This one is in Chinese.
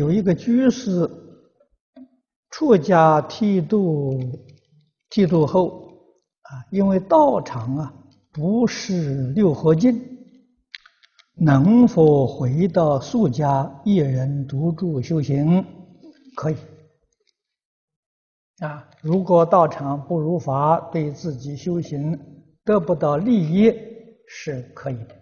有一个居士出家剃度，剃度后啊，因为道场啊不是六合境，能否回到宿家一人独住修行？可以啊，如果道场不如法，对自己修行得不到利益，是可以的。